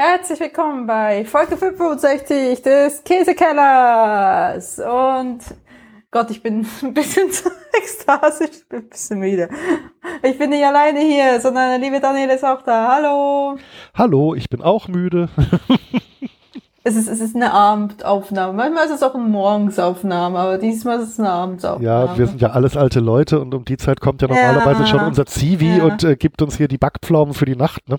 Herzlich willkommen bei Folge 65 des Käsekellers. Und Gott, ich bin ein bisschen zu ekstasisch, ich bin ein bisschen müde. Ich bin nicht alleine hier, sondern der liebe Daniel ist auch da. Hallo. Hallo, ich bin auch müde. Es ist, es ist eine Abendaufnahme. Manchmal ist es auch eine Morgensaufnahme, aber diesmal ist es eine Abendsaufnahme. Ja, wir sind ja alles alte Leute und um die Zeit kommt ja normalerweise Ja. schon unser Zivi Ja. und äh, gibt uns hier die Backpflaumen für die Nacht. Ne?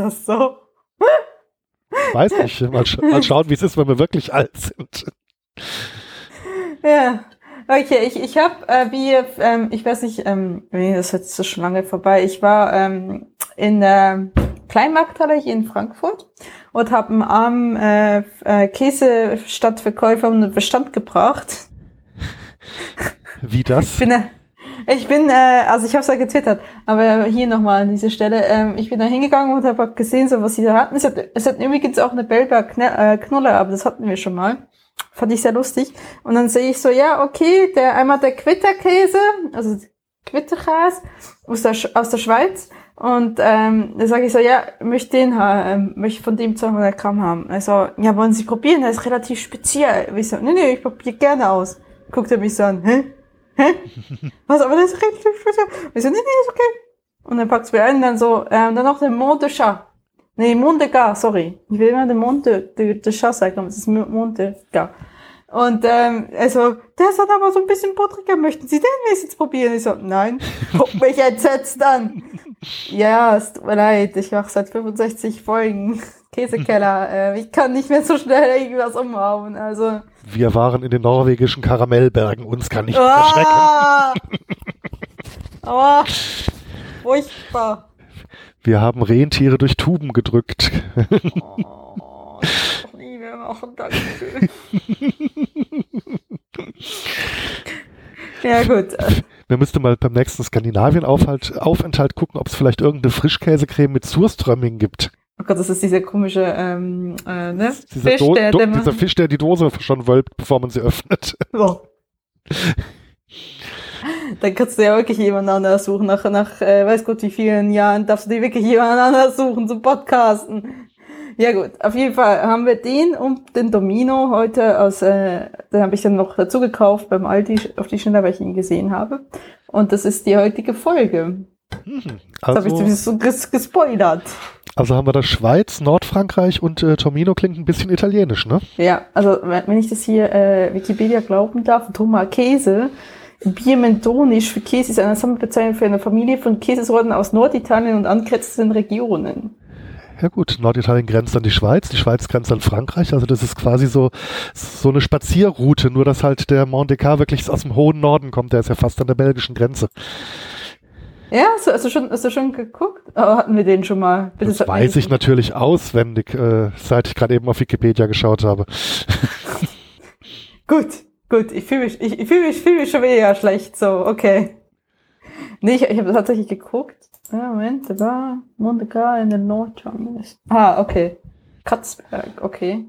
Das so? Weiß nicht, mal, sch mal schauen, wie es ist, wenn wir wirklich alt sind. Ja. Okay, ich, ich habe, äh, wie, ähm, ich weiß nicht, ähm, nee, das ist jetzt so schon lange vorbei. Ich war ähm, in der Kleinmarkthalle hier in Frankfurt und habe einen armen äh, äh, Käsestadtverkäufer um den Bestand gebracht. Wie Ich das? bin, äh, ich bin, äh, also ich habe es ja getwittert, aber hier nochmal an dieser Stelle. Ähm, ich bin da hingegangen und habe gesehen, so was sie da hatten. Es hat, es hat übrigens auch eine Belber Kne- äh, Knolle, aber das hatten wir schon mal. Fand ich sehr lustig. Und dann sehe ich so, ja, okay, der einmal der Quitterkäse, also Quitterkäse aus der, aus der Schweiz. Und ähm, dann sage ich so, ja, möchte den ha- ähm, möchte von dem 200 Gramm haben. Also, ja, wollen Sie probieren? Der ist relativ speziell. Ich so, nee, nee, ich probiere gerne aus. Guckt er mich so an, hä? Hä? Was, aber das ist relativ speziell. Ich so, nee, nee, ist okay. Und dann packt's mir ein, und dann so, ähm, dann noch der Monde de Chat. Nee, Monde de sorry. Ich will immer den Monde de, de Chat sagen, aber es ist Monde de. Und ähm, also, der ist dann aber so ein bisschen buttriger. Möchten Sie den wenigstens probieren? Ich so, nein. Guck mich entsetzt an. Ja, es tut mir leid. Ich mache seit 65 Folgen Käsekeller. Äh, ich kann nicht mehr so schnell irgendwas umhauen. Also. Wir waren in den norwegischen Karamellbergen, uns kann nicht erschrecken. Ah! Aua! Furchtbar. Wir haben Rentiere durch Tuben gedrückt. Oh, das doch nie mehr machen, Dankeschön. ja, gut. Wir müssten mal beim nächsten Skandinavien-Aufenthalt Aufenthalt gucken, ob es vielleicht irgendeine Frischkäsecreme mit Surströmming gibt. Oh Gott, das ist dieser komische ähm, äh, ne? Dieser, Fisch, der, der dieser Fisch, der die Dose schon wölbt, bevor man sie öffnet. Oh. Dann kannst du ja wirklich jemanden anders suchen. Nach, nach äh, weiß Gott wie vielen Jahren darfst du dir wirklich jemanden anders suchen zum Podcasten. Ja gut, auf jeden Fall haben wir den und den Domino heute aus, äh, den habe ich dann noch dazu gekauft beim Aldi auf die Schnelle, weil ich ihn gesehen habe. Und das ist die heutige Folge. Das habe ich Also, zumindest so ges gespoilert. Also haben wir da Schweiz, Nordfrankreich und äh, Tomino klingt ein bisschen italienisch, ne? Ja, also wenn ich das hier äh, Wikipedia glauben darf, Thomas Käse, Biermentonisch für Käse ist eine Sammelbezeichnung für eine Familie von Käsesorten aus Norditalien und angrenzenden Regionen. Ja gut, Norditalien grenzt an die Schweiz, die Schweiz grenzt an Frankreich, also das ist quasi so, so eine Spazierroute, nur dass halt der Mont Descartes wirklich aus dem hohen Norden kommt, der ist ja fast an der belgischen Grenze. Ja, hast du, hast du schon, hast du schon geguckt? Oh, hatten wir den schon mal? Das mir weiß ich natürlich auswendig, äh, seit ich gerade eben auf Wikipedia geschaut habe. Gut, gut, ich fühle mich, ich, ich fühle mich, fühle mich schon wieder schlecht, so, okay. Nee, ich, ich habe tatsächlich geguckt. Ja, Moment, da war Monte Carlo in den Nordschwang. Ah, okay. Katzberg, okay.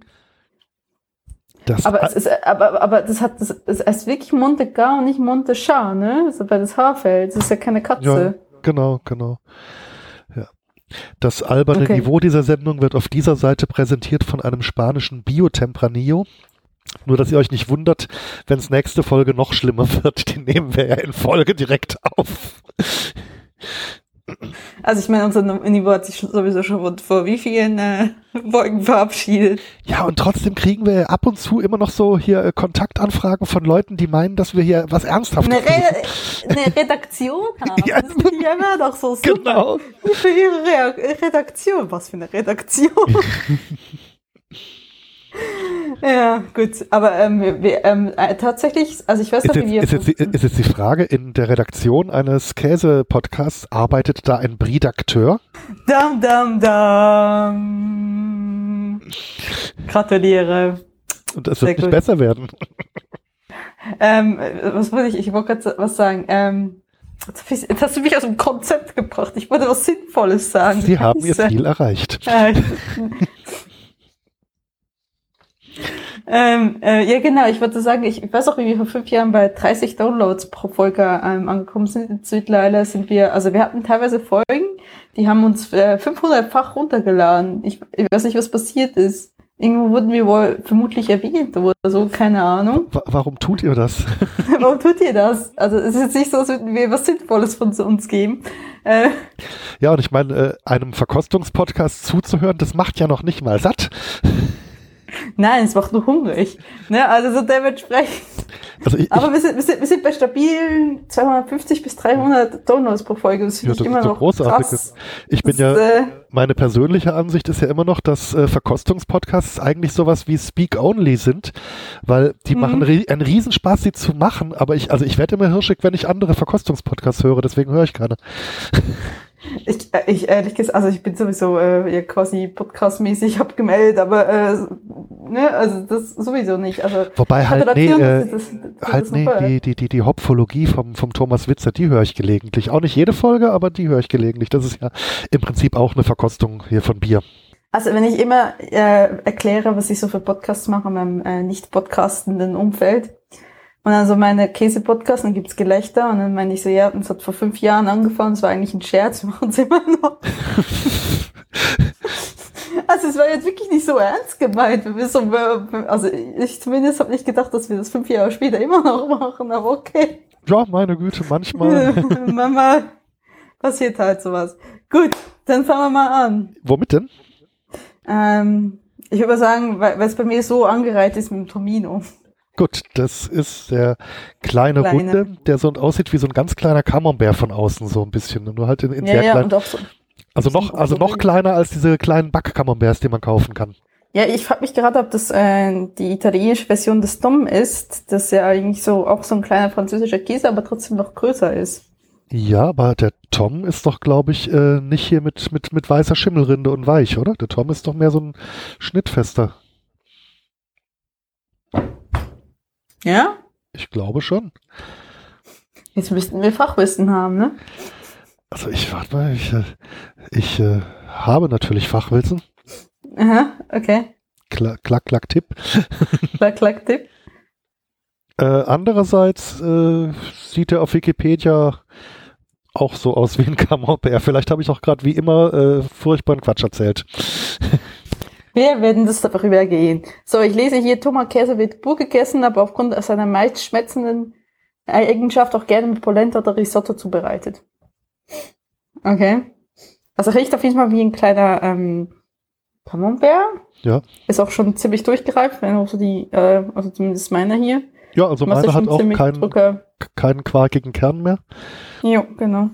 Das, Aber es ist, aber, aber das hat, das, es ist wirklich Monte Gar und nicht Monte Char, ne? Das ist bei das Haarfeld. Das ist ja keine Katze. Genau, genau. Ja. Das alberne Okay. Niveau dieser Sendung wird auf dieser Seite präsentiert von einem spanischen Biotempranillo. Nur, dass ihr euch nicht wundert, wenn es nächste Folge noch schlimmer wird. Die nehmen wir ja in Folge direkt auf. Also ich meine, unser Niveau hat sich sowieso schon vor wie vielen äh, Folgen verabschiedet. Ja, und trotzdem kriegen wir ab und zu immer noch so hier äh, Kontaktanfragen von Leuten, die meinen, dass wir hier was Ernsthaftes Eine, tun. Re eine Redaktion haben. Ja. Das finde ich ja immer noch so super. Genau. Für ihre Rea Redaktion. Was für eine Redaktion. ja, gut. Aber ähm, wir, ähm, äh, tatsächlich, also ich weiß Ist noch, jetzt, wie wir... ist, jetzt, die- ist jetzt die Frage, in der Redaktion eines Käse-Podcasts arbeitet da ein Bredakteur? Dam, dam, dam. Gratuliere. Und es Sehr wird nicht gut. besser werden. Ähm, was wollte ich? Ich wollte gerade was sagen. Ähm, jetzt jetzt hast du mich aus dem Konzept gebracht. Ich wollte was Sinnvolles sagen. Sie haben ihr. Ziel erreicht. Äh, ähm, äh, ja, genau. Ich wollte sagen, ich, ich weiß auch, wie wir vor fünf Jahren bei 30 Downloads pro Folge ähm, angekommen sind. Mittlerweile sind wir, also wir hatten teilweise Folgen, die haben uns äh, 500-fach runtergeladen. Ich, ich weiß nicht, was passiert ist. Irgendwo wurden wir wohl vermutlich erwähnt oder so, keine Ahnung. Warum tut ihr das? Warum tut ihr das? Also es ist jetzt nicht so, als würden wir was Sinnvolles von uns geben. Äh, ja, und ich meine, äh, einem Verkostungspodcast zuzuhören, das macht ja noch nicht mal satt. Nein, es macht nur hungrig. Ne? Also so dementsprechend. Also ich, Aber wir sind, wir, sind, wir sind bei stabilen 250 bis 300 Downloads pro Folge. Das finde ja, ich immer noch großartig. krass. Ich bin das, ja, äh, meine persönliche Ansicht ist ja immer noch, dass äh, Verkostungspodcasts eigentlich sowas wie Speak Only sind, weil die mhm. machen ri einen Riesenspaß, sie zu machen. Aber ich, also ich werde immer hirschig, wenn ich andere Verkostungspodcasts höre, deswegen höre ich keine. Ich, äh, ich ehrlich gesagt, also ich bin sowieso äh, ja, quasi podcastmäßig abgemeldet, aber äh, ne, also das sowieso nicht. Also Wobei halt, nee, äh, das, das, halt nee, die, die, die, die Hopfologie vom, vom Thomas Witzer, die höre ich gelegentlich. Auch nicht jede Folge, aber die höre ich gelegentlich. Das ist ja im Prinzip auch eine Verkostung hier von Bier. Also wenn ich immer äh, erkläre, was ich so für Podcasts mache in meinem äh, nicht podcastenden Umfeld, und dann so meine Käse-Podcast, dann gibt's Gelächter und dann meine ich so, ja, das hat vor fünf Jahren angefangen, es war eigentlich ein Scherz, wir machen es immer noch. also es war jetzt wirklich nicht so ernst gemeint. Wir so, also ich zumindest habe nicht gedacht, dass wir das fünf Jahre später immer noch machen, aber okay. Ja, meine Güte, manchmal. Mama, passiert halt sowas. Gut, dann fangen wir mal an. Womit denn? Ähm, ich würde sagen, weil es bei mir so angereiht ist mit dem Tomino. Gut, das ist der kleine, kleine, Runde, der so aussieht wie so ein ganz kleiner Camembert von außen, so ein bisschen. Nur halt in, in ja, sehr ja, klein. So, also noch, also noch kleiner als diese kleinen Backcamemberts, die man kaufen kann. Ja, ich frage mich gerade, ob das äh, die italienische Version des Dom ist, das ja eigentlich so auch so ein kleiner französischer Käse, aber trotzdem noch größer ist. Ja, aber der Tom ist doch, glaube ich, äh, nicht hier mit, mit, mit weißer Schimmelrinde und weich, oder? Der Tom ist doch mehr so ein schnittfester. Ja? Ich glaube schon. Jetzt müssten wir Fachwissen haben, ne? Also ich warte mal, ich, äh, ich äh, habe natürlich Fachwissen. Aha, okay. Klack, klack, klack, Tipp. klack, klack, Tipp. Äh, andererseits äh, sieht er auf Wikipedia auch so aus wie ein Camembert. Vielleicht habe ich auch gerade wie immer äh, furchtbaren Quatsch erzählt. Wir werden das darüber gehen. So, ich lese hier, Tomatkäse wird pur gegessen, aber aufgrund seiner meist schmetzenden Eigenschaft auch gerne mit Polenta oder Risotto zubereitet. Okay. Also riecht auf jeden Fall wie ein kleiner ähm, Camembert. Ja. Ist auch schon ziemlich durchgereift, wenn auch so die, äh, also zumindest meiner hier. Ja, also meine hat auch keinen, keinen quarkigen Kern mehr. Jo, genau.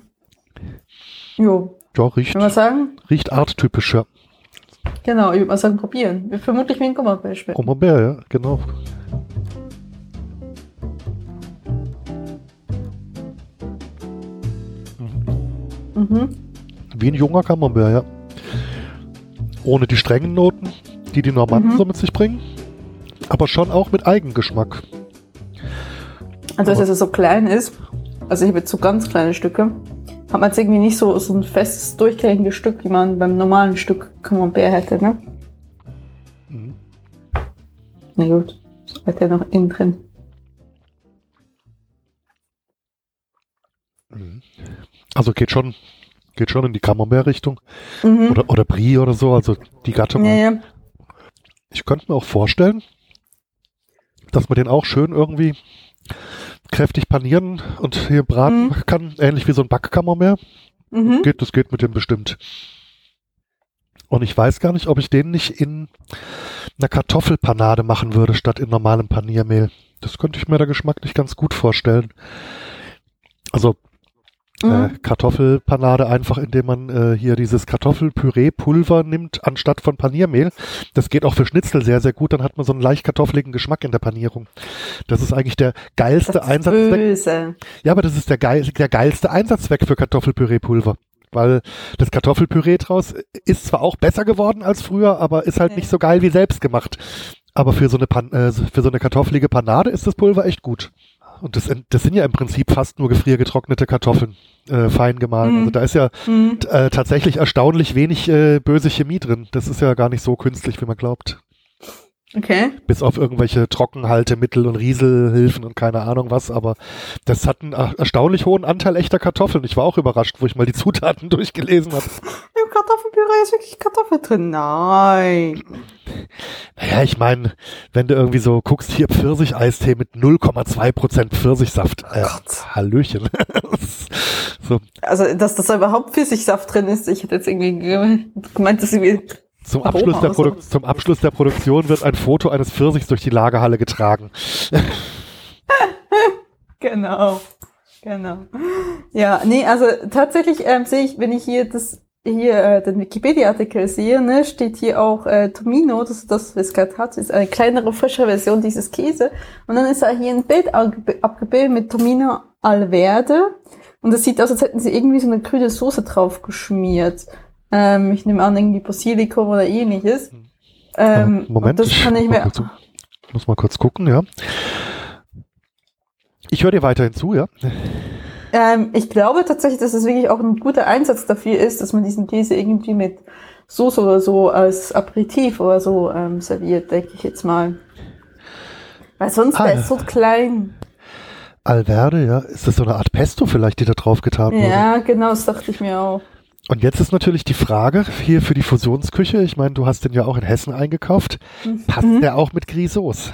Jo. Ja, riecht. Kann man sagen? Riecht arttypisch, ja. Genau, ich würde mal sagen, probieren. Vermutlich wie ein schmecken. Camembert, ja, genau. Mhm. Wie ein junger Camembert, ja. Ohne die strengen Noten, die die Normanden mhm. so mit sich bringen. Aber schon auch mit Eigengeschmack. Also, dass es so klein ist. Also, ich habe jetzt so ganz kleine Stücke hat man jetzt irgendwie nicht so, so ein festes, durchgängiges Stück, wie man beim normalen Stück Camembert hätte, ne? Mhm. Na gut, so hat er noch innen drin. Mhm. Also geht schon, geht schon in die Camembert-Richtung. Mhm. Oder, oder Brie oder so, also die Gattung. Ja, ja. Ich könnte mir auch vorstellen, dass man den auch schön irgendwie kräftig panieren und hier braten mhm. kann, ähnlich wie so ein Backkammermeer. Mhm. Geht, das geht mit dem bestimmt. Und ich weiß gar nicht, ob ich den nicht in einer Kartoffelpanade machen würde, statt in normalem Paniermehl. Das könnte ich mir da geschmacklich ganz gut vorstellen. Also mhm. Äh, Kartoffelpanade einfach, indem man äh, hier dieses Kartoffelpüree-Pulver nimmt anstatt von Paniermehl. Das geht auch für Schnitzel sehr, sehr gut. Dann hat man so einen leicht kartoffeligen Geschmack in der Panierung. Das ist eigentlich der geilste Einsatzzweck. Böse. Ja, aber das ist der, geil, der geilste Einsatzzweck für Kartoffelpüree-Pulver. Weil das Kartoffelpüree draus ist zwar auch besser geworden als früher, aber ist halt okay. nicht so geil wie selbst gemacht. Aber für so eine, Pan äh, für so eine kartoffelige Panade ist das Pulver echt gut. Und das, das sind ja im Prinzip fast nur gefriergetrocknete Kartoffeln, äh, fein gemahlen. Mhm. Also da ist ja mhm. äh, tatsächlich erstaunlich wenig äh, böse Chemie drin. Das ist ja gar nicht so künstlich, wie man glaubt. Okay. Bis auf irgendwelche Trockenhaltemittel und Rieselhilfen und keine Ahnung was, aber das hat einen erstaunlich hohen Anteil echter Kartoffeln. Ich war auch überrascht, wo ich mal die Zutaten durchgelesen habe. Im Kartoffelpüree ist wirklich Kartoffel drin. Nein. Naja, ich meine, wenn du irgendwie so guckst, hier Pfirsicheistee mit 0,2% Pfirsichsaft. Äh, Hallöchen. so. Also, dass das überhaupt Pfirsichsaft drin ist, ich hätte jetzt irgendwie gemeint, dass irgendwie zum Abschluss, der Produ zum Abschluss der Produktion wird ein Foto eines Pfirsichs durch die Lagerhalle getragen. genau. Genau. Ja, nee, also tatsächlich ähm, sehe ich, wenn ich hier das hier äh, den Wikipedia-Artikel sehe, ne, steht hier auch äh, Tomino, das ist das, was es gerade hat, ist eine kleinere, frischere Version dieses Käse. Und dann ist da hier ein Bild abgebildet mit Tomino Alverde. Und das sieht aus, als hätten sie irgendwie so eine grüne Soße drauf geschmiert. Ähm, ich nehme an, irgendwie Basilikum oder ähnliches. Ähm, Moment, das kann ich mir. Ich muss mal kurz gucken, ja. Ich höre dir weiterhin zu, ja. Ähm, ich glaube tatsächlich, dass es wirklich auch ein guter Einsatz dafür ist, dass man diesen Käse irgendwie mit Soße oder so als Aperitif oder so ähm, serviert, denke ich jetzt mal. Weil sonst ah, wäre es so klein. Alverde, ja. Ist das so eine Art Pesto vielleicht, die da drauf getan wurde? Ja, genau, das dachte ich mir auch. Und jetzt ist natürlich die Frage hier für die Fusionsküche. Ich meine, du hast den ja auch in Hessen eingekauft. Mhm. Passt der auch mit Grisauce?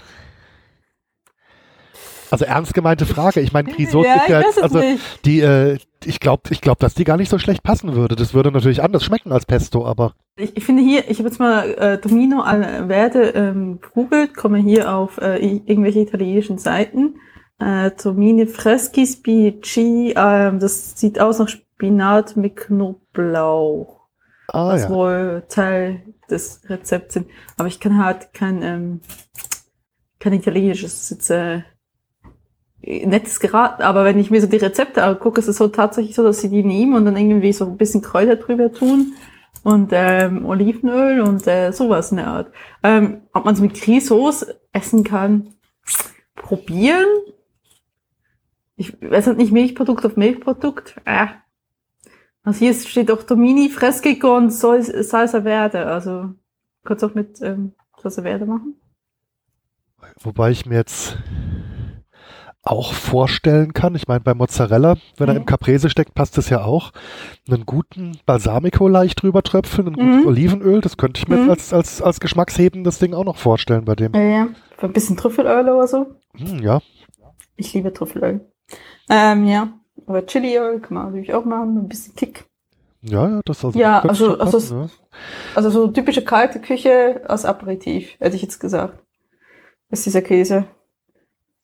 Also ernst gemeinte Frage. Ich meine, Grisauce ja, ist ja jetzt, also nicht. die, äh, ich glaube, ich glaube, dass die gar nicht so schlecht passen würde. Das würde natürlich anders schmecken als Pesto, aber. Ich, ich finde hier, ich habe jetzt mal äh, Domino Alverde ähm, googelt, komme hier auf äh, irgendwelche italienischen Seiten. Äh, Domine Freschi Spici, äh, das sieht aus nach Spinat mit Knoblauch. Ah, was ja. wohl Teil des Rezepts sind. Aber ich kann halt kein, ähm, kein italienisches jetzt, äh, nettes geraten. Aber wenn ich mir so die Rezepte angucke, ist es so tatsächlich so, dass sie die nehmen und dann irgendwie so ein bisschen Kräuter drüber tun und ähm, Olivenöl und äh, sowas in der Art. Ähm, ob man es mit Grisauce essen kann, probieren. Ich weiß halt nicht Milchprodukt auf Milchprodukt. Äh, also hier steht auch Domini, Freschico und Salsa Verde. Also kannst du auch mit ähm, Salsa Verde machen. Wobei ich mir jetzt auch vorstellen kann, ich meine bei Mozzarella, wenn mhm. er im Caprese steckt, passt das ja auch, einen guten Balsamico leicht drüber tröpfeln, ein gutes mhm. Olivenöl, das könnte ich mir mhm. als, als, als geschmackshebendes Ding auch noch vorstellen bei dem. Ja, ja. Für ein bisschen Trüffelöl oder so. Hm, ja. Ich liebe Trüffelöl. Ähm, ja. Aber Chiliöl kann man natürlich auch machen, ein bisschen Kick. Ja, ja, das also. Ja, also, also, passen, ja. also so typische kalte Küche als Aperitif, hätte ich jetzt gesagt. Ist dieser Käse.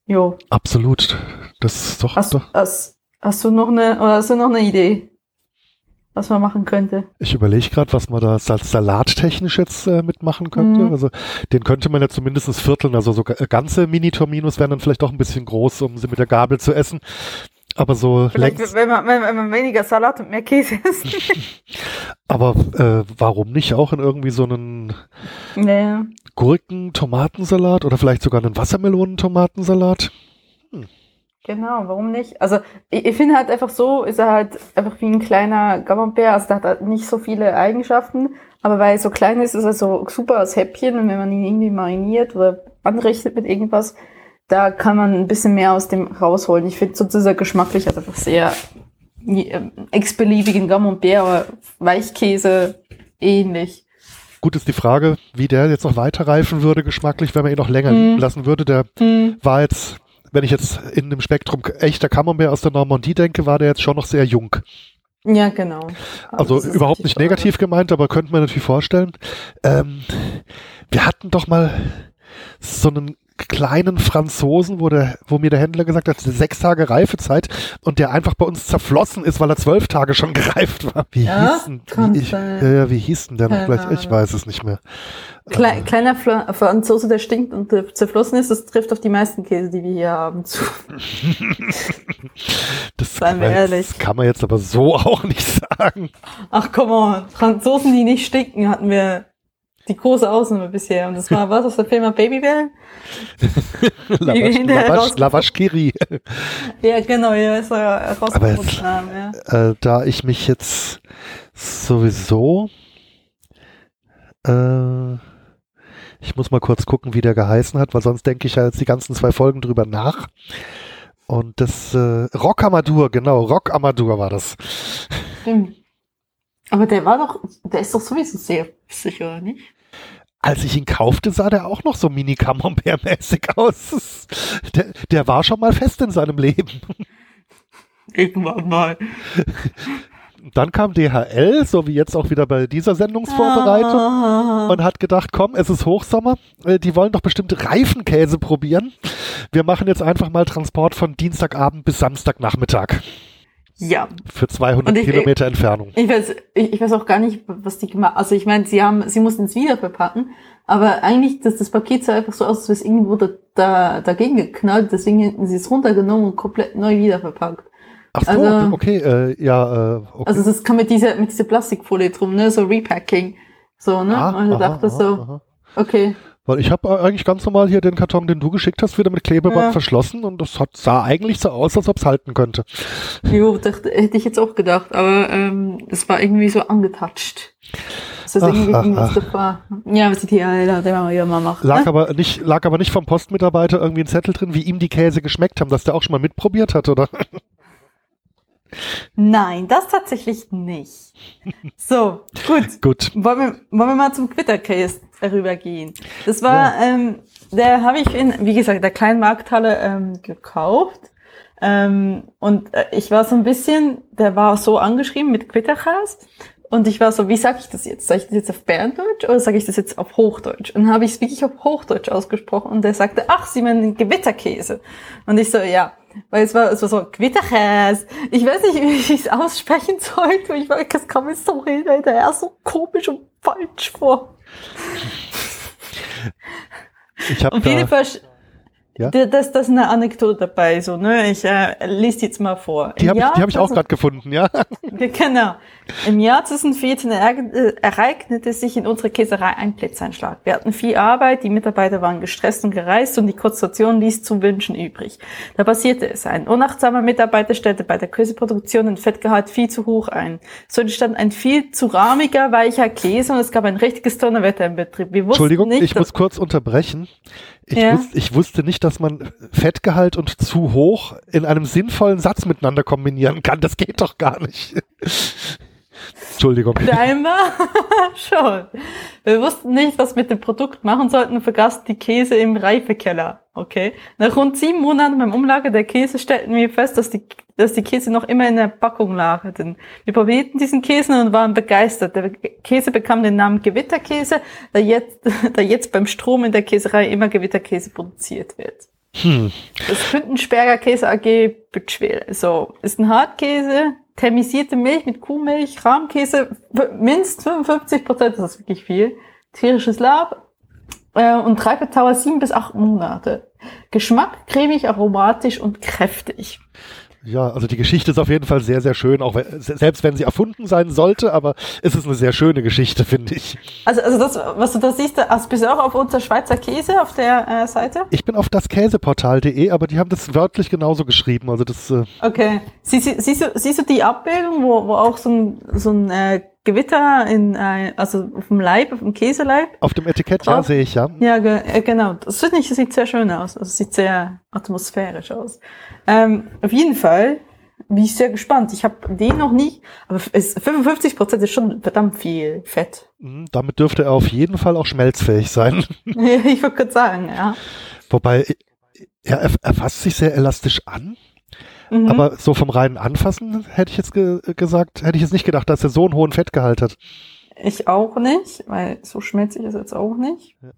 Jo. Absolut. Das ist doch. Hast, doch. Hast, hast du noch eine, oder hast du noch eine Idee? was man machen könnte. Ich überlege gerade, was man da salattechnisch jetzt äh, mitmachen könnte. Mhm. Also den könnte man ja zumindest vierteln. Also so ganze Mini-Torminos wären dann vielleicht doch ein bisschen groß, um sie mit der Gabel zu essen. Aber so Vielleicht, wenn man, wenn, man weniger Salat und mehr Käse isst. Aber äh, warum nicht auch in irgendwie so einen naja. Gurken-Tomatensalat oder vielleicht sogar einen Wassermelonen-Tomatensalat? Hm. Genau, warum nicht? Also ich, ich finde halt einfach so, ist er halt einfach wie ein kleiner Camembert, also der hat halt nicht so viele Eigenschaften, aber weil er so klein ist, ist er so super als Häppchen und wenn man ihn irgendwie mariniert oder anrichtet mit irgendwas, da kann man ein bisschen mehr aus dem rausholen. Ich finde sozusagen geschmacklich halt einfach sehr äh, x-beliebigen Camembert oder Weichkäse ähnlich. Gut ist die Frage, wie der jetzt noch weiter reifen würde geschmacklich, wenn man ihn noch länger mm. lassen würde. Der mm. war jetzt, wenn ich jetzt in dem Spektrum echter Camembert aus der Normandie denke, war der jetzt schon noch sehr jung. Ja, genau. Also, also überhaupt nicht negativ gemeint, aber könnte man natürlich vorstellen. Ähm, wir hatten doch mal so einen kleinen Franzosen, wo, der, wo mir der Händler gesagt hat, sechs Tage Reifezeit und der einfach bei uns zerflossen ist, weil er zwölf Tage schon gereift war. Wie ja, hieß denn, wie, ich, ja, wie hieß denn der noch gleich? Ich weiß es nicht mehr. Kle ähm. kleiner Franzose, der stinkt und zerflossen ist, das trifft auf die meisten Käse, die wir hier haben, zu. das, kann man, das kann man jetzt aber so auch nicht sagen. Ach, komm on. Franzosen, die nicht stinken, hatten wir die große Ausnahme bisher. Und das war was aus der Firma Babybell? Lavaschkiri. ja, genau, ja, ist er rausgefunden haben. Ja. Äh, da ich mich jetzt sowieso äh, Ich muss mal kurz gucken, wie der geheißen hat, weil sonst denke ich ja jetzt die ganzen zwei Folgen drüber nach. Und das äh, Rock Amadur, genau, Rock Amadur war das. Stimmt. Aber der war doch, der ist doch sowieso sehr sicher, nicht? Als ich ihn kaufte, sah der auch noch so mini Camembert-mäßig aus. Der, der war schon mal fest in seinem Leben. Irgendwann mal. Dann kam DHL, so wie jetzt auch wieder bei dieser Sendungsvorbereitung, ah. und hat gedacht, komm, es ist Hochsommer, äh, die wollen doch bestimmt Reifenkäse probieren. Wir machen jetzt einfach mal Transport von Dienstagabend bis Samstagnachmittag. Ja. Für 200 ich, Kilometer Entfernung. Ich weiß, ich, ich, weiß auch gar nicht, was die gemacht Also ich meine, sie haben, sie mussten es wieder verpacken, aber eigentlich, dass das Paket sah einfach so aus, als wäre es irgendwo da, da, dagegen geknallt, deswegen hätten sie es runtergenommen und komplett neu wieder verpackt. Ach so, also, okay, äh, ja, äh, okay. Also das kam mit dieser, mit dieser Plastikfolie drum, ne, so Repacking. So, ne? Ah, und ich dachte aha, so, aha. okay. Weil ich habe eigentlich ganz normal hier den Karton, den du geschickt hast, wieder mit Klebeband ja. verschlossen und das hat, sah eigentlich so aus, als ob es halten könnte. Jo, das hätte ich jetzt auch gedacht, aber ähm, es war irgendwie so angetatscht. Das ist irgendwie ach, ach. war. Ja, was die man ja mal macht. Lag, ne? aber nicht, lag aber nicht vom Postmitarbeiter irgendwie ein Zettel drin, wie ihm die Käse geschmeckt haben, dass der auch schon mal mitprobiert hat, oder? Nein, das tatsächlich nicht. So, gut. gut. Wollen wir, wollen wir mal zum Quitter-Case rübergehen. Das war, ja. ähm, der habe ich in, wie gesagt, der kleinen Markthalle ähm, gekauft. Ähm, und äh, ich war so ein bisschen, der war so angeschrieben mit Quittercast. Und ich war so, wie sage ich das jetzt? Sag ich das jetzt auf Berndeutsch oder sage ich das jetzt auf Hochdeutsch? Und dann habe ich es wirklich auf Hochdeutsch ausgesprochen und der sagte, ach, Sie meinen Gewitterkäse. Und ich so, ja. Weil es war, es war so, Gewitterkäse. Ich weiß nicht, wie ich es aussprechen sollte. Ich weiß, das kam mir so reden, der ist so komisch und falsch vor. Ich hab Fall, ja? Das, das ist eine Anekdote dabei, so, ne? Ich äh, lese jetzt mal vor. Die habe ich, die hab ich auch gerade gefunden, ja. genau. Im Jahr 2014 äh, ereignete sich in unserer Käserei ein Blitzeinschlag. Wir hatten viel Arbeit, die Mitarbeiter waren gestresst und gereist und die Konzentration ließ zu wünschen übrig. Da passierte es. Ein unachtsamer Mitarbeiter stellte bei der Käseproduktion den Fettgehalt viel zu hoch ein. So entstand ein viel zu rahmiger, weicher Käse und es gab ein richtiges Donnerwetter im Betrieb. Wir Entschuldigung, nicht, ich muss kurz unterbrechen. Ich, ja. wusste, ich wusste nicht, dass man Fettgehalt und zu hoch in einem sinnvollen Satz miteinander kombinieren kann. Das geht doch gar nicht. Entschuldigung. Scheinbar schon. Wir wussten nicht, was wir mit dem Produkt machen sollten und vergaßen die Käse im Reifekeller. Okay. Nach rund sieben Monaten beim Umlager der Käse stellten wir fest, dass die, dass die Käse noch immer in der Packung lagerten. Wir probierten diesen Käse und waren begeistert. Der Käse bekam den Namen Gewitterkäse, da jetzt, da jetzt beim Strom in der Käserei immer Gewitterkäse produziert wird. Hm. Das Kündensperger Käse AG Bütschwil. So, ist ein Hartkäse, thermisierte Milch mit Kuhmilch, Rahmkäse, mindestens 55 Prozent, das ist wirklich viel. Tierisches Lab äh, und Reifedauer sieben bis acht Monate. Geschmack cremig, aromatisch und kräftig. Ja, also die Geschichte ist auf jeden Fall sehr, sehr schön, auch wenn, selbst wenn sie erfunden sein sollte, aber es ist eine sehr schöne Geschichte, finde ich. Also, also das, was du da siehst, also bist du auch auf unser Schweizer Käse auf der äh, Seite? Ich bin auf daskäseportal.de, aber die haben das wörtlich genauso geschrieben. Also das. Äh okay. Sie, sie, siehst, du, siehst du die Abbildung, wo, wo auch so ein, so ein äh, Gewitter in, äh, also auf dem Leib, auf dem Käseleib. Auf dem Etikett, drauf. ja, sehe ich, ja. Ja, ge äh, genau. Das finde ich, das sieht sehr schön aus. Also sieht sehr atmosphärisch aus. Ähm, auf jeden Fall bin ich sehr gespannt. Ich habe den noch nie, aber es, 55 Prozent ist schon verdammt viel Fett. Mhm, damit dürfte er auf jeden Fall auch schmelzfähig sein. ich würde kurz sagen, ja. Wobei, er, er fasst sich sehr elastisch an. Mhm. Aber so vom reinen Anfassen hätte ich jetzt ge gesagt, hätte ich jetzt nicht gedacht, dass er so einen hohen Fettgehalt hat. Ich auch nicht, weil so schmelzig ist jetzt auch nicht. Ja.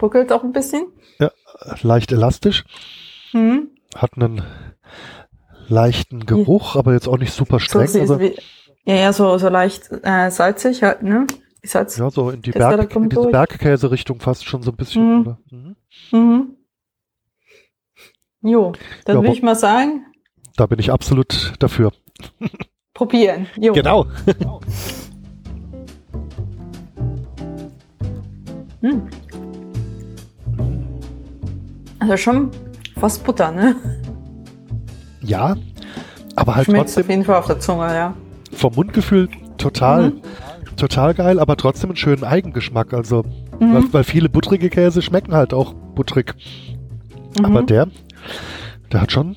Ruckelt auch ein bisschen. Ja, leicht elastisch. Mhm. Hat einen leichten Geruch, ja. aber jetzt auch nicht super streng. So, also, wie, ja, ja, so, so leicht äh, salzig halt, ne? Salz ja, so in die, Berg, in diese Bergkäse-Richtung fast schon so ein bisschen. Mhm. Mhm. Mhm. Jo, dann ja, würde ich mal sagen, da bin ich absolut dafür. Probieren. Jo. Genau. hm. Also schon fast Butter, ne? Ja, aber halt Schmeckt trotzdem. auf jeden Fall auf der Zunge, ja. Vom Mundgefühl total, mhm. total geil, aber trotzdem einen schönen Eigengeschmack. Also Mhm. Weil, weil, viele buttrige Käse schmecken halt auch buttrig. Mhm. Aber der, der hat schon,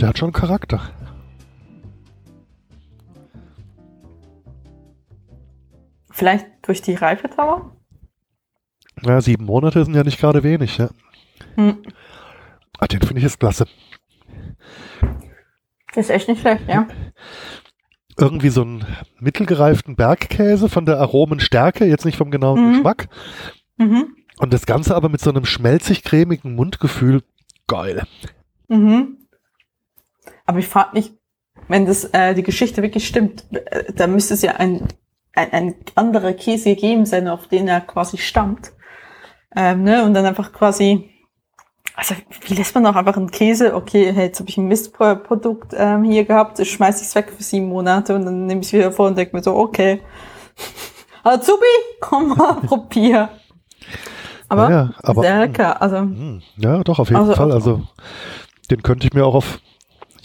der hat schon Charakter. Vielleicht durch die Reifedauer? Ja, sieben Monate sind ja nicht gerade wenig, ja. Hm. Ah, den finde ich jetzt klasse. Ist echt nicht schlecht, ja. Irgendwie so einen mittelgereiften Bergkäse von der Aromenstärke, jetzt nicht vom genauen mhm. Geschmack. Mhm. Und das Ganze aber mit so einem schmelzig-cremigen Mundgefühl. Geil. Mhm. Aber ich frage mich, wenn das äh, die Geschichte wirklich stimmt, äh, da müsste es ja ein, ein, ein anderer Käse gegeben sein, auf den er quasi stammt. Ähm, ne? Und dann einfach quasi also wie lässt man auch einfach einen Käse, okay, hey, jetzt habe ich ein Mistprodukt ähm, hier gehabt, ich schmeiß es weg für sieben Monate und dann nehme ich es wieder vor und denke mir so, okay, Azubi, komm mal, probier. Aber, ja, aber sehr lecker. Also, hm, ja, doch, auf jeden also, Fall. Also den könnte ich mir auch auf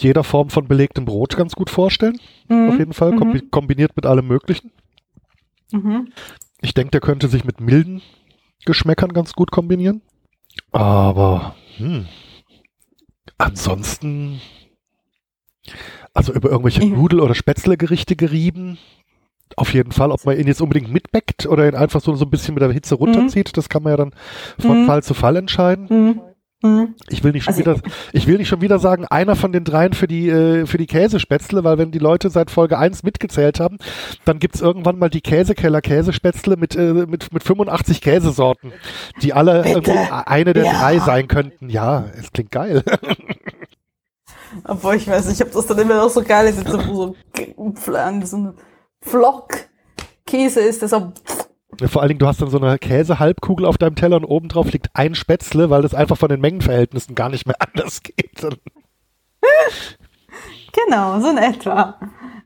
jeder Form von belegtem Brot ganz gut vorstellen. Mhm, auf jeden Fall, kombi mhm. kombiniert mit allem Möglichen. Mhm. Ich denke, der könnte sich mit milden Geschmäckern ganz gut kombinieren. Aber hm. Ansonsten, also über irgendwelche mhm. Nudel- oder Spätzle-Gerichte gerieben. Auf jeden Fall, ob man ihn jetzt unbedingt mitbackt oder ihn einfach so, so ein bisschen mit der Hitze runterzieht, mhm. das kann man ja dann von mhm. Fall zu Fall entscheiden. Mhm. Ich will nicht schon also, wieder, ich will nicht schon wieder sagen, einer von den dreien für die, äh, für die Käsespätzle, weil wenn die Leute seit Folge 1 mitgezählt haben, dann gibt's irgendwann mal die Käsekeller Käsespätzle mit, äh, mit, mit 85 Käsesorten, die alle eine der ja. drei sein könnten. Ja, es klingt geil. Obwohl ich weiß nicht, ob das dann immer noch so geil ist, so, so, so ein Flock Käse ist, der so vor allen Dingen, du hast dann so eine Käse-Halbkugel auf deinem Teller und obendrauf liegt ein Spätzle, weil das einfach von den Mengenverhältnissen gar nicht mehr anders geht. genau, so in etwa.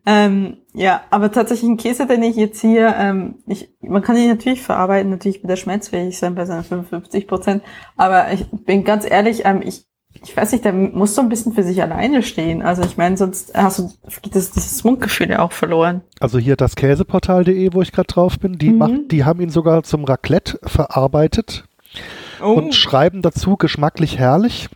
Ähm, ja, aber tatsächlich ein Käse, den ich jetzt hier, ähm, ich, man kann ihn natürlich verarbeiten, natürlich wieder schmerzfähig sein bei seinen 55 Prozent, aber ich bin ganz ehrlich, ähm, ich ich weiß nicht, der muss so ein bisschen für sich alleine stehen. Also ich meine, sonst hast du das, dieses Mundgefühl ja auch verloren. Also hier das Käseportal.de, wo ich gerade drauf bin, die, mhm. macht, die haben ihn sogar zum Raclette verarbeitet oh. und schreiben dazu geschmacklich herrlich.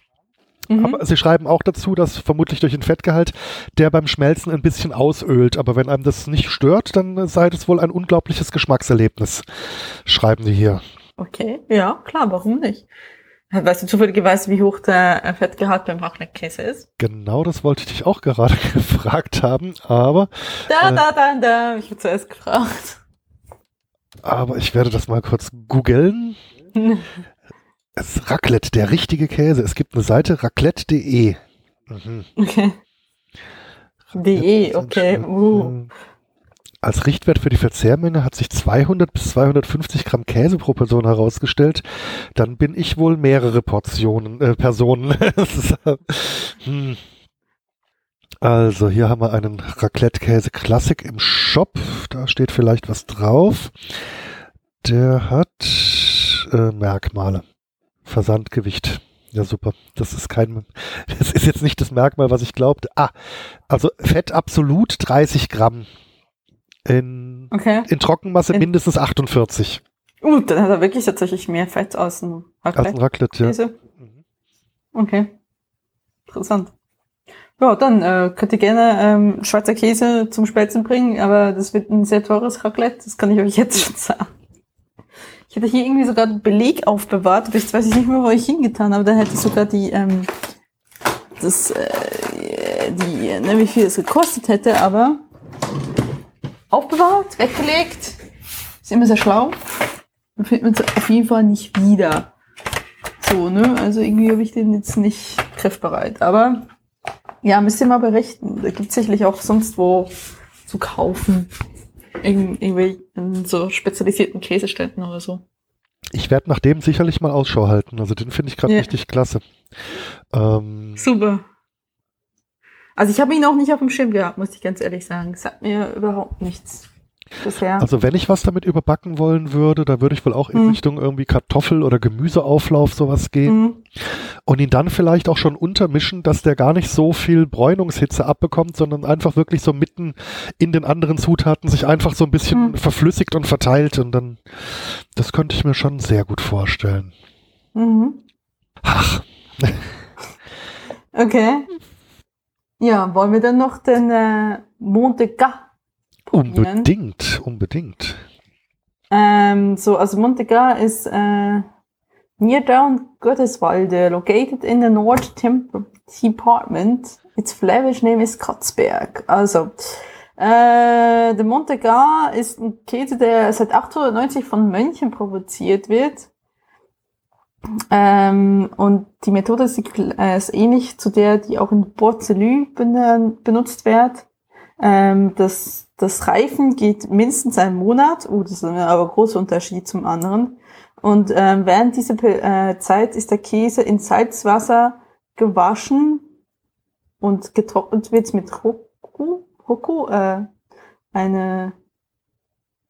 Mhm. Aber sie schreiben auch dazu, dass vermutlich durch den Fettgehalt der beim Schmelzen ein bisschen ausölt. Aber wenn einem das nicht stört, dann sei das wohl ein unglaubliches Geschmackserlebnis, schreiben die hier. Okay, ja, klar, warum nicht? Weißt du zufälligerweise, wie hoch der Fettgehalt beim Raclette-Käse ist? Genau, das wollte ich dich auch gerade gefragt haben, aber. Da, äh, da, da, da, ich habe zuerst gefragt. Aber ich werde das mal kurz googeln. es ist Raclette, der richtige Käse. Es gibt eine Seite raclette.de. Mhm. Okay. De, okay. Uh. Als Richtwert für die Verzehrmenge hat sich 200 bis 250 Gramm Käse pro Person herausgestellt. Dann bin ich wohl mehrere Portionen, äh, Personen. hm. Also hier haben wir einen Raclette-Käse Klassik im Shop. Da steht vielleicht was drauf. Der hat äh, Merkmale. Versandgewicht. Ja, super. Das ist kein, das ist jetzt nicht das Merkmal, was ich glaubte. Ah, also Fett absolut 30 Gramm. In, okay. in Trockenmasse in, mindestens 48. Uh, dann hat er wirklich tatsächlich mehr Fett als ein Raclette. Als ein Raclette, ja. Okay. Interessant. Ja, dann äh, könnt ihr gerne ähm, Schweizer Käse zum Spätzen bringen, aber das wird ein sehr teures Raclette, das kann ich euch jetzt schon sagen. Ich hätte hier irgendwie sogar einen Beleg aufbewahrt, aber jetzt weiß ich nicht mehr, wo ich hingetan habe. Da hätte ich sogar die, ähm, das, äh, die, ne, wie viel es gekostet hätte, aber aufbewahrt, weggelegt. Ist immer sehr schlau. Dann findet man es auf jeden Fall nicht wieder. So, ne? Also irgendwie habe ich den jetzt nicht griffbereit. Aber ja, müsst ihr mal berichten. Da gibt es sicherlich auch sonst wo zu kaufen. irgendwie in so spezialisierten Käseständen oder so. Ich werde nach dem sicherlich mal Ausschau halten. Also den finde ich gerade ja. richtig klasse. Ähm, Super. Also ich habe ihn auch nicht auf dem Schirm gehabt, muss ich ganz ehrlich sagen. Es sagt mir überhaupt nichts. bisher. Also wenn ich was damit überbacken wollen würde, da würde ich wohl auch in mhm. Richtung irgendwie Kartoffel- oder Gemüseauflauf sowas gehen. Mhm. Und ihn dann vielleicht auch schon untermischen, dass der gar nicht so viel Bräunungshitze abbekommt, sondern einfach wirklich so mitten in den anderen Zutaten sich einfach so ein bisschen mhm. verflüssigt und verteilt. Und dann, das könnte ich mir schon sehr gut vorstellen. Mhm. Ach. okay. Ja, wollen wir dann noch den äh, Montegat Unbedingt, unbedingt. Ähm, so, also Montegat ist äh, near down Gotteswalde, located in the North Temple Department. Its Flavish name is Katzberg. Also, äh, der Montegat ist ein Käse, der seit 890 von Mönchen produziert wird. Ähm, und die Methode ist, äh, ist, ähnlich zu der, die auch in Porzelü benutzt wird. Ähm, das, das Reifen geht mindestens einen Monat. Oh, das ist aber ein großer Unterschied zum anderen. Und ähm, während dieser äh, Zeit ist der Käse in Salzwasser gewaschen und getrocknet wird mit Roku. Roku, äh, eine,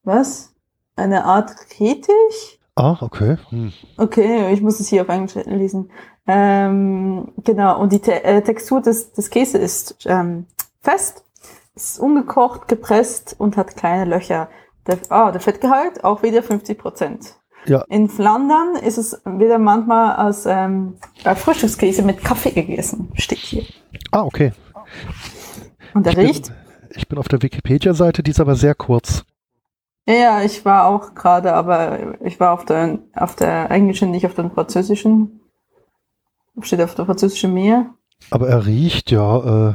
was? Eine Art Rettich? Ah, okay. Hm. Okay, ich muss es hier auf Englisch lesen. Ähm, genau, und die Te äh, Textur des, des Käse ist ähm, fest, ist ungekocht, gepresst und hat kleine Löcher. Der, ah, der Fettgehalt auch wieder 50 Prozent. Ja. In Flandern ist es wieder manchmal als ähm, Frühstückskäse mit Kaffee gegessen, steht hier. Ah, okay. Und der ich riecht? Bin, ich bin auf der Wikipedia-Seite, die ist aber sehr kurz. Ja, ich war auch gerade, aber ich war auf der, auf der englischen, nicht auf der französischen. Steht auf der französischen Meer. Aber er riecht ja, äh,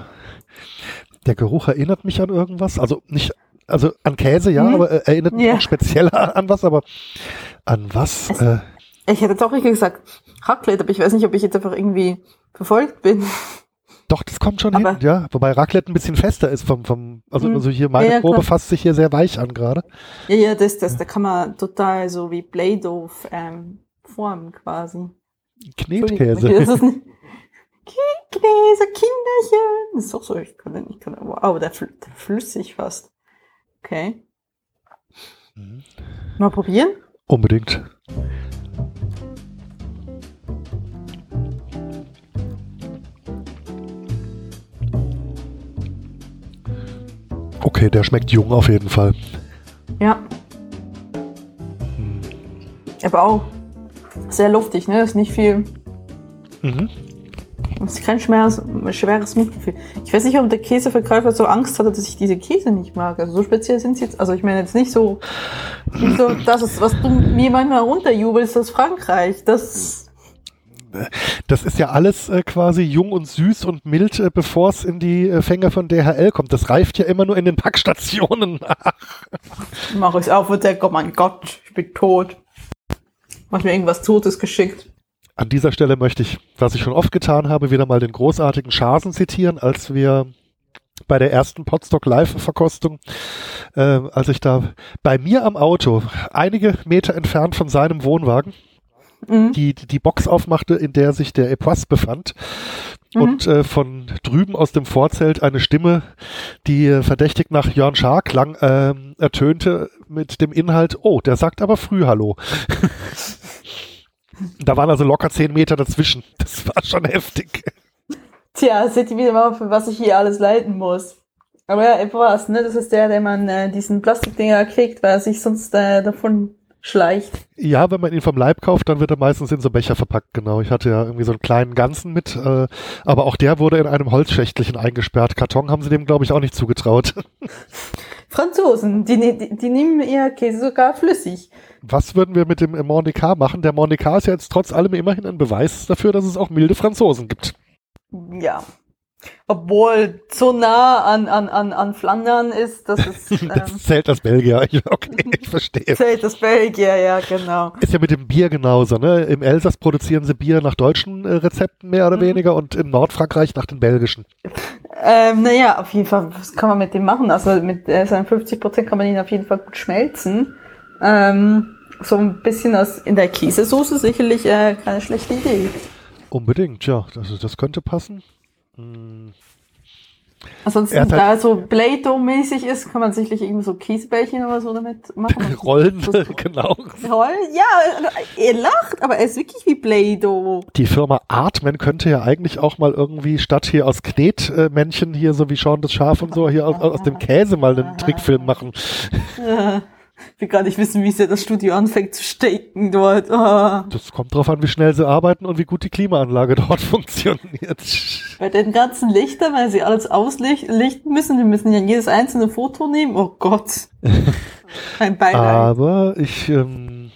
der Geruch erinnert mich an irgendwas. Also nicht, also an Käse, ja, hm. aber er erinnert mich ja. auch speziell an was, aber an was? Es, äh, ich hätte jetzt auch richtig gesagt Raclette, aber ich weiß nicht, ob ich jetzt einfach irgendwie verfolgt bin. Doch, das kommt schon aber hin, ja. Wobei Raclette ein bisschen fester ist vom, vom also, hm. also hier meine ja, Probe klar. fasst sich hier sehr weich an gerade. Ja, ja, das, das, da kann man total so wie Play-Doh ähm, formen quasi. Knetkäse. Knetkäse, Kinderchen. Das ist doch so, ich kann, ich kann, wow, der, der flüssig fast. Okay. Mhm. Mal probieren? Unbedingt. Okay, der schmeckt jung auf jeden Fall. Ja. Hm. Aber auch sehr luftig, ne? Ist nicht viel. Mhm. Es ist kein schweres, schweres Mitgefühl. Ich weiß nicht, ob der Käseverkäufer so Angst hatte, dass ich diese Käse nicht mag. Also so speziell sind sie jetzt. Also ich meine jetzt nicht so, nicht so das ist, was du mir manchmal runterjubelst aus Frankreich. Das das ist ja alles äh, quasi jung und süß und mild, äh, bevor es in die äh, Fänge von DHL kommt. Das reift ja immer nur in den Packstationen nach. Mach ich auf und denke, oh mein Gott, ich bin tot. Mach mir irgendwas Totes geschickt. An dieser Stelle möchte ich, was ich schon oft getan habe, wieder mal den großartigen Schasen zitieren, als wir bei der ersten Podstock Live-Verkostung, äh, als ich da bei mir am Auto, einige Meter entfernt von seinem Wohnwagen, mhm. die, die Box aufmachte, in der sich der Epoisse befand. Mhm. Und äh, von drüben aus dem Vorzelt eine Stimme, die äh, verdächtig nach Jörn Schaar klang, äh, ertönte mit dem Inhalt, oh, der sagt aber früh Hallo. da waren also locker zehn Meter dazwischen. Das war schon heftig. Tja, seht ihr wieder mal, für was ich hier alles leiden muss. Aber ja, Epoisse, ne, das ist der, der man äh, diesen Plastikdinger kriegt, weil er sich sonst äh, davon schleicht. Ja, wenn man ihn vom Leib kauft, dann wird er meistens in so Becher verpackt, genau. Ich hatte ja irgendwie so einen kleinen Ganzen mit, äh, aber auch der wurde in einem Holzschächtelchen eingesperrt. Karton haben sie dem, glaube ich, auch nicht zugetraut. Franzosen, die, ne-, die, die nehmen ihr Käse sogar flüssig. Was würden wir mit dem Mondicard machen? Der Mondicard ist ja jetzt trotz allem immerhin ein Beweis dafür, dass es auch milde Franzosen gibt. Ja, obwohl so nah an, an, an, an Flandern ist, dass es. Ähm, das zählt das Belgier. Okay, ich verstehe. Zählt das Belgier, ja, genau. Ist ja mit dem Bier genauso, ne? Im Elsass produzieren sie Bier nach deutschen äh, Rezepten mehr oder mhm. weniger und in Nordfrankreich nach den belgischen. Ähm, naja, auf jeden Fall, was kann man mit dem machen? Also mit äh, seinen 50 Prozent kann man ihn auf jeden Fall gut schmelzen. Ähm, so ein bisschen aus in der Käsesoße sicherlich äh, keine schlechte Idee. Unbedingt, ja. Also das könnte passen. Hm. Ansonsten, halt da so Play-Doh-mäßig ist, kann man sicherlich irgendwie so Käsebällchen oder so damit machen. Rollen, genau. Rollen, ja, er lacht, aber er ist wirklich wie Play-Doh. Die Firma Artman könnte ja eigentlich auch mal irgendwie statt hier aus Knetmännchen hier, so wie Sean das Schaf und so, hier aus, aus dem Käse mal einen Trickfilm machen. Ja. Ich will gar nicht wissen, wie sehr das Studio anfängt zu stecken dort. Oh. Das kommt drauf an, wie schnell sie arbeiten und wie gut die Klimaanlage dort funktioniert. Bei den ganzen Lichtern, weil sie alles auslichten müssen, wir müssen ja jedes einzelne Foto nehmen. Oh Gott. Ein Beileid. Aber ich, ähm,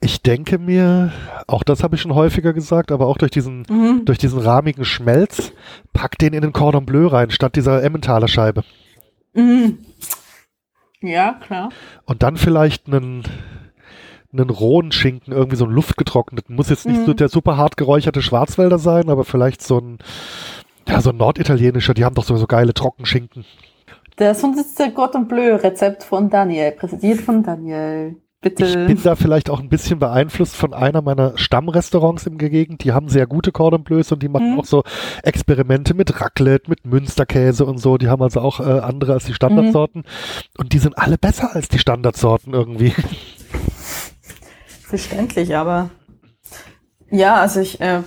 ich denke mir, auch das habe ich schon häufiger gesagt, aber auch durch diesen, mhm. durch diesen rahmigen Schmelz, pack den in den Cordon Bleu rein, statt dieser Emmentaler Scheibe. Mhm. Ja, klar. Und dann vielleicht einen, einen rohen Schinken, irgendwie so einen luftgetrockneten. Muss jetzt nicht mhm. so der super hart geräucherte Schwarzwälder sein, aber vielleicht so ein, ja, so ein norditalienischer, die haben doch sowieso geile Trockenschinken. Das ist der Cordon Bleu Rezept von Daniel, präsentiert von Daniel. Bitte. Ich bin da vielleicht auch ein bisschen beeinflusst von einer meiner Stammrestaurants im Gegend. Die haben sehr gute Cordon Bleus und die machen mhm. auch so Experimente mit Raclette, mit Münsterkäse und so. Die haben also auch äh, andere als die Standardsorten. Mhm. Und die sind alle besser als die Standardsorten irgendwie. Verständlich, aber ja, also ich, äh,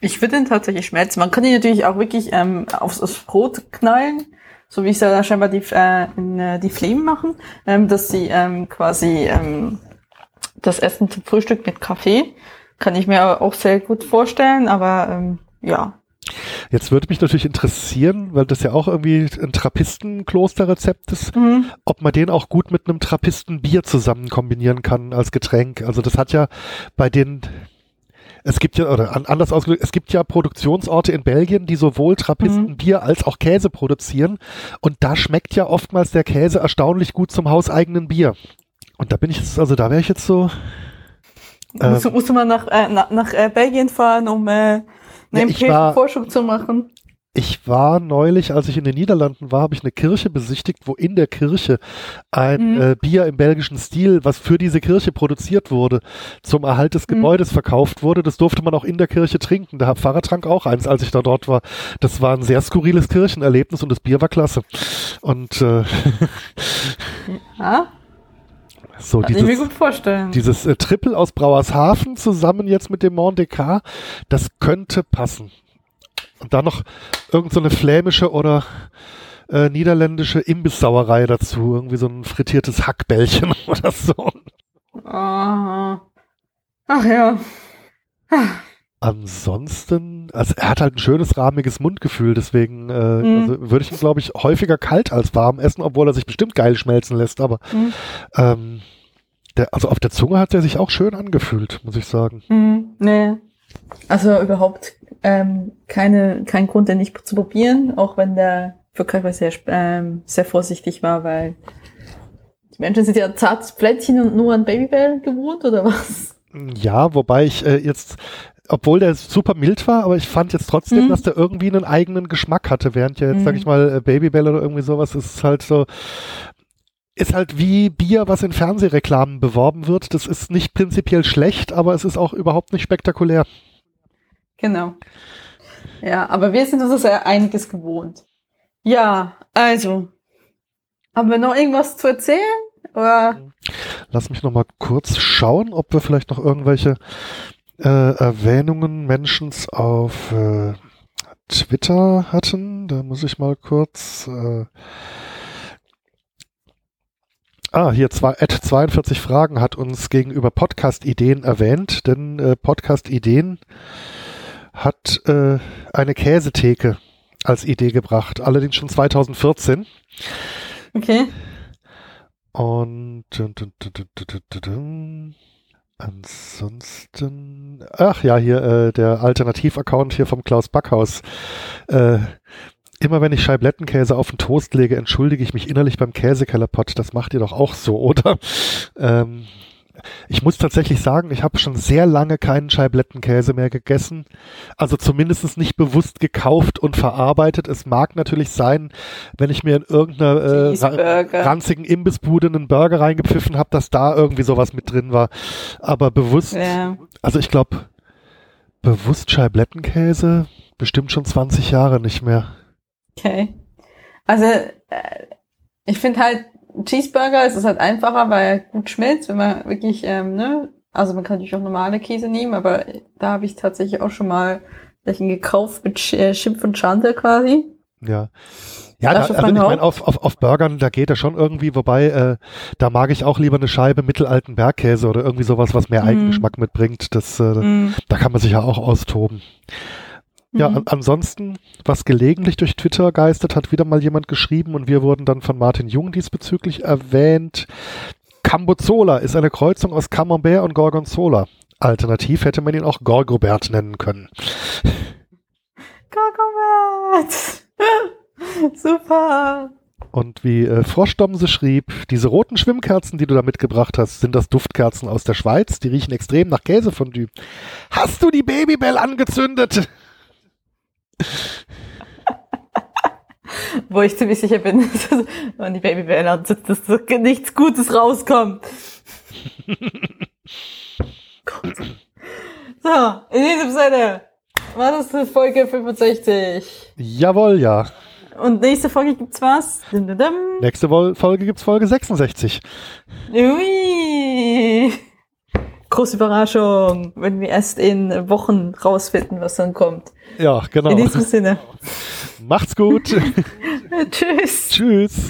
ich würde den tatsächlich schmelzen. Man kann ihn natürlich auch wirklich ähm, aufs, aufs Brot knallen so wie es ja scheinbar die, äh, in, äh, die Flemen machen, ähm, dass sie ähm, quasi ähm, das Essen zum Frühstück mit Kaffee, kann ich mir auch sehr gut vorstellen, aber ähm, ja. Jetzt würde mich natürlich interessieren, weil das ja auch irgendwie ein Trappistenklosterrezept ist, mhm. ob man den auch gut mit einem Trappistenbier zusammen kombinieren kann als Getränk. Also das hat ja bei den es gibt ja, oder anders ausgedrückt, es gibt ja Produktionsorte in Belgien, die sowohl Trappistenbier mhm. als auch Käse produzieren. Und da schmeckt ja oftmals der Käse erstaunlich gut zum hauseigenen Bier. Und da bin ich jetzt, also da wäre ich jetzt so. Äh, musst, musst du mal nach, äh, nach, nach äh, Belgien fahren, um äh, eine ja, Forschung zu machen? Ich war neulich, als ich in den Niederlanden war, habe ich eine Kirche besichtigt, wo in der Kirche ein mhm. äh, Bier im belgischen Stil, was für diese Kirche produziert wurde, zum Erhalt des mhm. Gebäudes mhm. verkauft wurde. Das durfte man auch in der Kirche trinken. Der Pfarrer trank auch eins, als ich da dort war. Das war ein sehr skurriles Kirchenerlebnis und das Bier war klasse. Und äh, ja. So, Kann dieses, ich mir gut vorstellen. Dieses äh, Triple aus Brauershafen zusammen jetzt mit dem Mont Descartes, das könnte passen. Und dann noch irgendeine so flämische oder äh, niederländische Imbissauerei dazu. Irgendwie so ein frittiertes Hackbällchen oder so. Aha. Ach ja. Ansonsten, also er hat halt ein schönes rahmiges Mundgefühl, deswegen äh, mhm. also würde ich ihn, glaube ich, häufiger kalt als warm essen, obwohl er sich bestimmt geil schmelzen lässt, aber mhm. ähm, der, also auf der Zunge hat er sich auch schön angefühlt, muss ich sagen. Mhm. Nee. Also überhaupt ähm, keine, kein Grund, den nicht zu probieren, auch wenn der Verkäufer sehr, ähm, sehr vorsichtig war, weil die Menschen sind ja zartes Plättchen und nur an Babybell gewohnt, oder was? Ja, wobei ich äh, jetzt, obwohl der super mild war, aber ich fand jetzt trotzdem, mhm. dass der irgendwie einen eigenen Geschmack hatte, während ja jetzt, mhm. sag ich mal, äh, Babybell oder irgendwie sowas ist halt so, ist halt wie Bier, was in Fernsehreklamen beworben wird. Das ist nicht prinzipiell schlecht, aber es ist auch überhaupt nicht spektakulär. Genau. Ja, aber wir sind uns ja einiges gewohnt. Ja, also. Haben wir noch irgendwas zu erzählen? Oder? Lass mich noch mal kurz schauen, ob wir vielleicht noch irgendwelche äh, Erwähnungen Menschens auf äh, Twitter hatten. Da muss ich mal kurz. Äh, Ah, hier zwei, at 42 Fragen hat uns gegenüber Podcast-Ideen erwähnt, denn äh, Podcast-Ideen hat äh, eine Käsetheke als Idee gebracht, allerdings schon 2014. Okay. Und ansonsten, ach ja, hier äh, der Alternativ-Account hier vom Klaus Backhaus. Äh, immer wenn ich Scheiblettenkäse auf den Toast lege, entschuldige ich mich innerlich beim Käsekellerpott. Das macht ihr doch auch so, oder? Ähm, ich muss tatsächlich sagen, ich habe schon sehr lange keinen Scheiblettenkäse mehr gegessen. Also zumindest nicht bewusst gekauft und verarbeitet. Es mag natürlich sein, wenn ich mir in irgendeiner äh, ranzigen Imbissbude einen Burger reingepfiffen habe, dass da irgendwie sowas mit drin war. Aber bewusst, ja. also ich glaube, bewusst Scheiblettenkäse, bestimmt schon 20 Jahre nicht mehr. Okay. Also, äh, ich finde halt, Cheeseburger ist es halt einfacher, weil er gut schmilzt, wenn man wirklich, ähm, ne, also man kann natürlich auch normale Käse nehmen, aber da habe ich tatsächlich auch schon mal welchen gekauft mit Schimpf und Schande quasi. Ja. Ja, da, also ich meine, auf, auf, auf Burgern, da geht er schon irgendwie, wobei, äh, da mag ich auch lieber eine Scheibe mittelalten Bergkäse oder irgendwie sowas, was mehr mm. Eigengeschmack mitbringt. Das, äh, mm. Da kann man sich ja auch austoben. Ja, mhm. an, ansonsten, was gelegentlich durch Twitter geistert, hat wieder mal jemand geschrieben und wir wurden dann von Martin Jung diesbezüglich erwähnt. Cambozola ist eine Kreuzung aus Camembert und Gorgonzola. Alternativ hätte man ihn auch Gorgobert nennen können. Gorgobert! Super. Und wie äh, Froschdomse schrieb, diese roten Schwimmkerzen, die du da mitgebracht hast, sind das Duftkerzen aus der Schweiz. Die riechen extrem nach Käsefondue. Hast du die Babybell angezündet? Wo ich ziemlich sicher bin, dass wenn die Babybell anzündet, dass nichts Gutes rauskommt. so, in diesem Sinne, war das die Folge 65? Jawohl, ja. Und nächste Folge gibt's was? Dum, dum. Nächste Folge gibt's Folge 66. Ui. Große Überraschung, wenn wir erst in Wochen rausfinden, was dann kommt. Ja, genau. In diesem Sinne. Macht's gut. Tschüss. Tschüss.